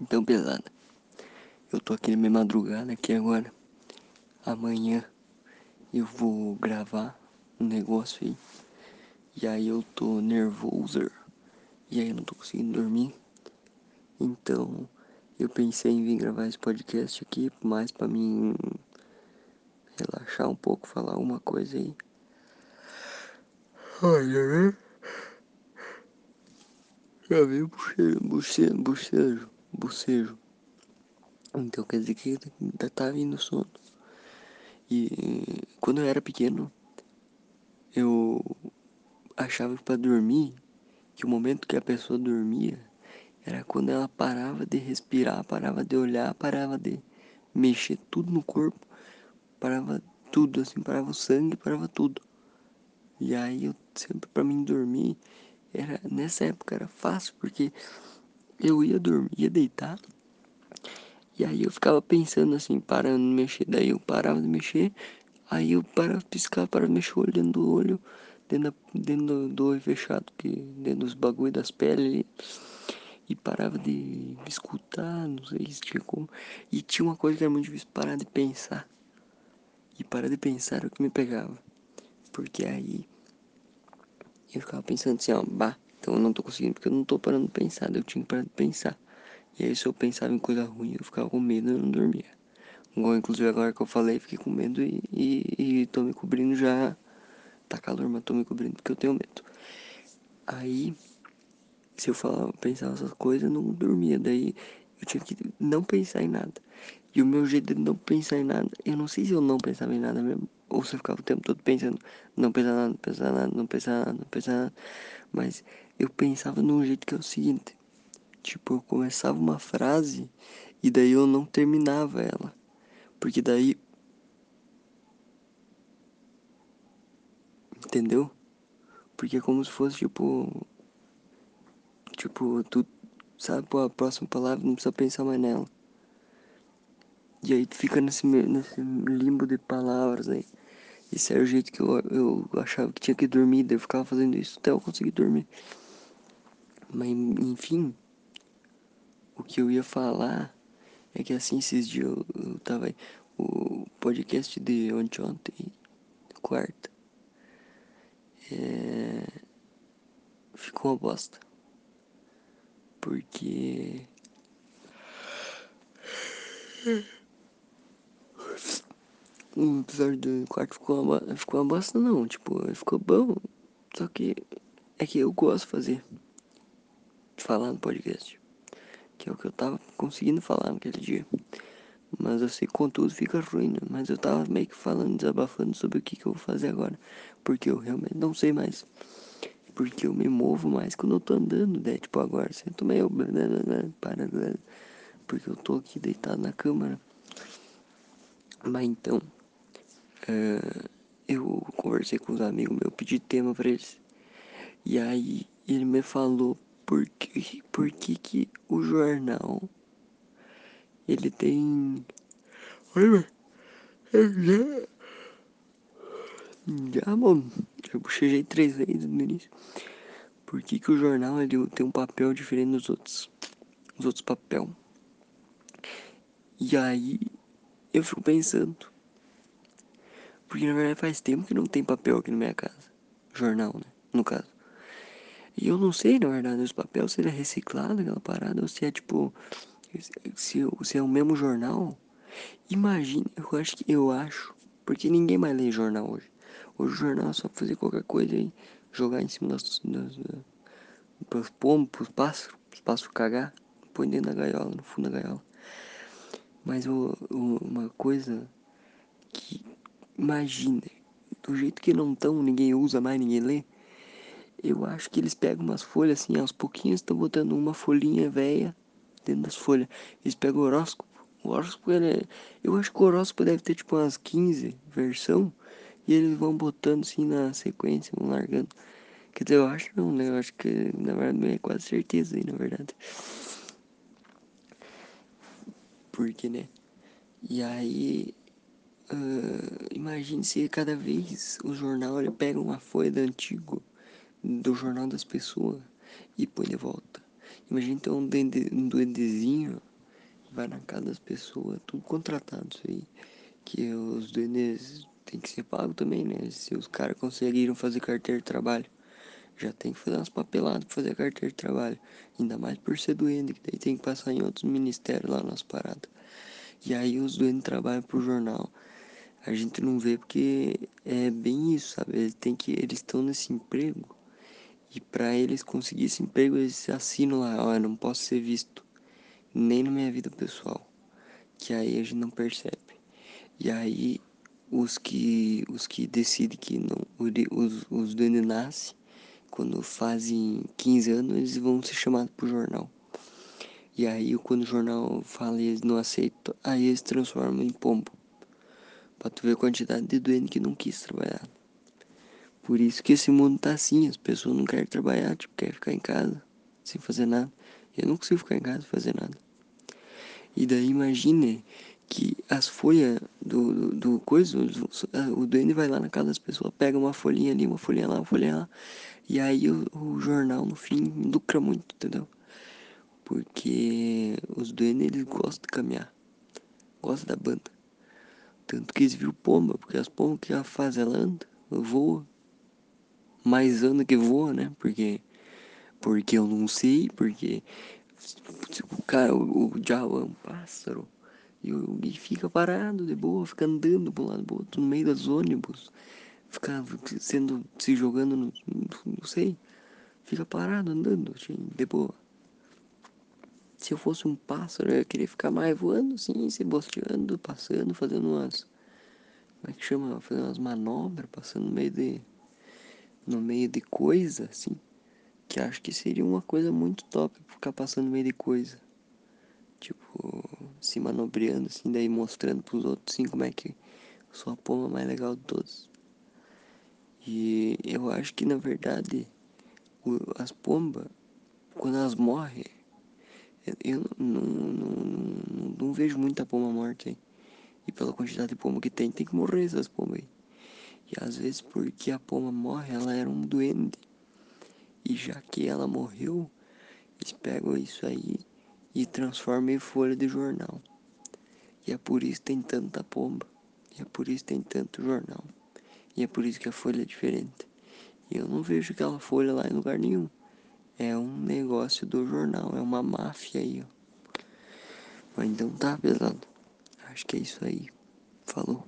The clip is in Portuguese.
Então, pesada, eu tô aqui na minha madrugada aqui agora. Amanhã eu vou gravar um negócio aí. E aí eu tô nervoso. E aí eu não tô conseguindo dormir. Então, eu pensei em vir gravar esse podcast aqui, mais pra mim relaxar um pouco, falar uma coisa aí. Olha, né? Já veio bochejo, bochejo, bochejo, bocejo. Então quer dizer que ainda tá vindo sono. E quando eu era pequeno, eu achava que pra dormir, que o momento que a pessoa dormia era quando ela parava de respirar, parava de olhar, parava de mexer tudo no corpo, parava tudo, assim, parava o sangue, parava tudo. E aí eu sempre pra mim dormir, era, nessa época era fácil, porque eu ia dormir, ia deitar, e aí eu ficava pensando assim, parando de mexer. Daí eu parava de mexer, aí eu parava de piscar, parava de mexer olhando do olho, dentro, dentro do, olho fechado, que, dentro dos bagulho das peles ali. E parava de, de escutar, não sei se tinha como. E tinha uma coisa que era muito difícil, parar de pensar. E parar de pensar era o que me pegava. Porque aí eu ficava pensando assim, ó, bah, então eu não tô conseguindo porque eu não tô parando de pensar, eu tinha que parar de pensar. E aí se eu pensava em coisa ruim, eu ficava com medo e não dormia. Igual, inclusive agora que eu falei, fiquei com medo e, e, e tô me cobrindo já. Tá calor, mas tô me cobrindo porque eu tenho medo. Aí, se eu falava, pensava essas coisas, eu não dormia. Daí eu tinha que não pensar em nada. E o meu jeito de não pensar em nada, eu não sei se eu não pensava em nada mesmo, ou se eu ficava o tempo todo pensando, não pensar nada, não pensar nada, não pensar nada, não pensar nada. Mas eu pensava num jeito que é o seguinte, Tipo, eu começava uma frase e daí eu não terminava ela. Porque daí. Entendeu? Porque é como se fosse tipo. Tipo, tu sabe a próxima palavra, não precisa pensar mais nela. E aí tu fica nesse, nesse limbo de palavras aí. Esse era o jeito que eu, eu achava que tinha que dormir, daí eu ficava fazendo isso até eu conseguir dormir. Mas enfim, o que eu ia falar é que assim, esses dias eu, eu tava o podcast de ontem, ontem quarta, é, ficou uma bosta. Porque. O episódio do quarto ficou uma, ficou uma bosta, não. Tipo, ficou bom. Só que é que eu gosto de fazer. Falar no podcast que é o que eu tava conseguindo falar naquele dia. Mas eu sei que contudo fica ruim, né? Mas eu tava meio que falando, desabafando sobre o que, que eu vou fazer agora. Porque eu realmente não sei mais. Porque eu me movo mais quando eu tô andando, né? Tipo, agora sinto meio. Para, porque eu tô aqui deitado na câmera. Mas então. Uh, eu conversei com os amigos meus, pedi tema pra eles. E aí ele me falou por que, por que, que o jornal ele tem. Olha, já. Já, mano. Eu bochejei três vezes no início. Por que, que o jornal ele tem um papel diferente dos outros? Os outros papel. E aí eu fico pensando. Porque na verdade faz tempo que não tem papel aqui na minha casa. Jornal, né? No caso. E eu não sei, na verdade, os papéis se ele é reciclado, aquela parada, ou se é tipo. Se, se é o mesmo jornal. Imagina, eu acho que. Eu acho. Porque ninguém mais lê jornal hoje. Hoje o jornal é só fazer qualquer coisa e jogar em cima das. das, das pros pombos, pros pássaros, os pássaros cagar, põe dentro da gaiola, no fundo da gaiola. Mas o, o, uma coisa que. Imagina, do jeito que não estão, ninguém usa mais, ninguém lê eu acho que eles pegam umas folhas assim, aos pouquinhos estão botando uma folhinha velha dentro das folhas. Eles pegam o horóscopo. O horóscopo, é... eu acho que o horóscopo deve ter tipo umas 15 versão e eles vão botando assim na sequência, vão largando. Quer dizer, eu acho não, né? Eu acho que na verdade é quase certeza aí, na verdade. Porque, né? E aí, uh, imagine se cada vez o jornal ele pega uma folha do antigo do jornal das pessoas e põe de volta. Imagina então um, duende, um duendezinho vai na casa das pessoas, tudo contratado isso aí. Que os duendes tem que ser pago também, né? Se os caras conseguiram fazer carteira de trabalho, já tem que fazer umas papeladas pra fazer carteira de trabalho. Ainda mais por ser duende, que daí tem que passar em outros ministérios lá nas paradas. E aí os duendes trabalham pro jornal. A gente não vê porque é bem isso, sabe? Que eles estão nesse emprego e para eles conseguir esse emprego eles assinam lá, ó, não posso ser visto nem na minha vida pessoal. Que aí a gente não percebe. E aí os que os que decidem que não os, os duendes nascem quando fazem 15 anos eles vão ser chamados pro jornal. E aí quando o jornal fala e eles não aceitam, aí eles transformam em pombo. Pra tu ver a quantidade de duende que não quis trabalhar. Por isso que esse mundo tá assim, as pessoas não querem trabalhar, tipo, querem ficar em casa, sem fazer nada. Eu não consigo ficar em casa sem fazer nada. E daí imagine que as folhas do, do, do coisa, o, o duende vai lá na casa das pessoas, pega uma folhinha ali, uma folhinha lá, uma folhinha lá. E aí o, o jornal no fim lucra muito, entendeu? Porque os duendes eles gostam de caminhar. Gostam da banda. Tanto que eles viram pomba, porque as pombas que ela faz, ela anda, voa. Mais anda que voa, né? Porque. Porque eu não sei, porque. O cara, o, o diabo é um pássaro. E, e fica parado de boa, fica andando pro lado do outro, no meio dos ônibus. Fica sendo. se jogando no. não sei. Fica parado andando, assim, de boa. Se eu fosse um pássaro, eu ia querer ficar mais voando, assim, se bosteando, passando, fazendo umas. Como é que chama? Fazendo umas manobras, passando no meio de. No meio de coisa, assim. Que acho que seria uma coisa muito top ficar passando no meio de coisa. Tipo, se manobrando, assim, daí mostrando pros outros, assim, como é que eu sou a pomba mais legal de todos. E eu acho que, na verdade, as pombas, quando elas morrem, eu não, não, não, não, vejo muita pomba morta aí. E pela quantidade de pomba que tem, tem que morrer essas pombas aí. Às vezes porque a pomba morre, ela era um duende. E já que ela morreu, eles pegam isso aí e transformam em folha de jornal. E é por isso que tem tanta pomba. E é por isso que tem tanto jornal. E é por isso que a folha é diferente. E eu não vejo aquela folha lá em lugar nenhum. É um negócio do jornal, é uma máfia aí, ó. Mas então tá, pesado. Acho que é isso aí. Falou.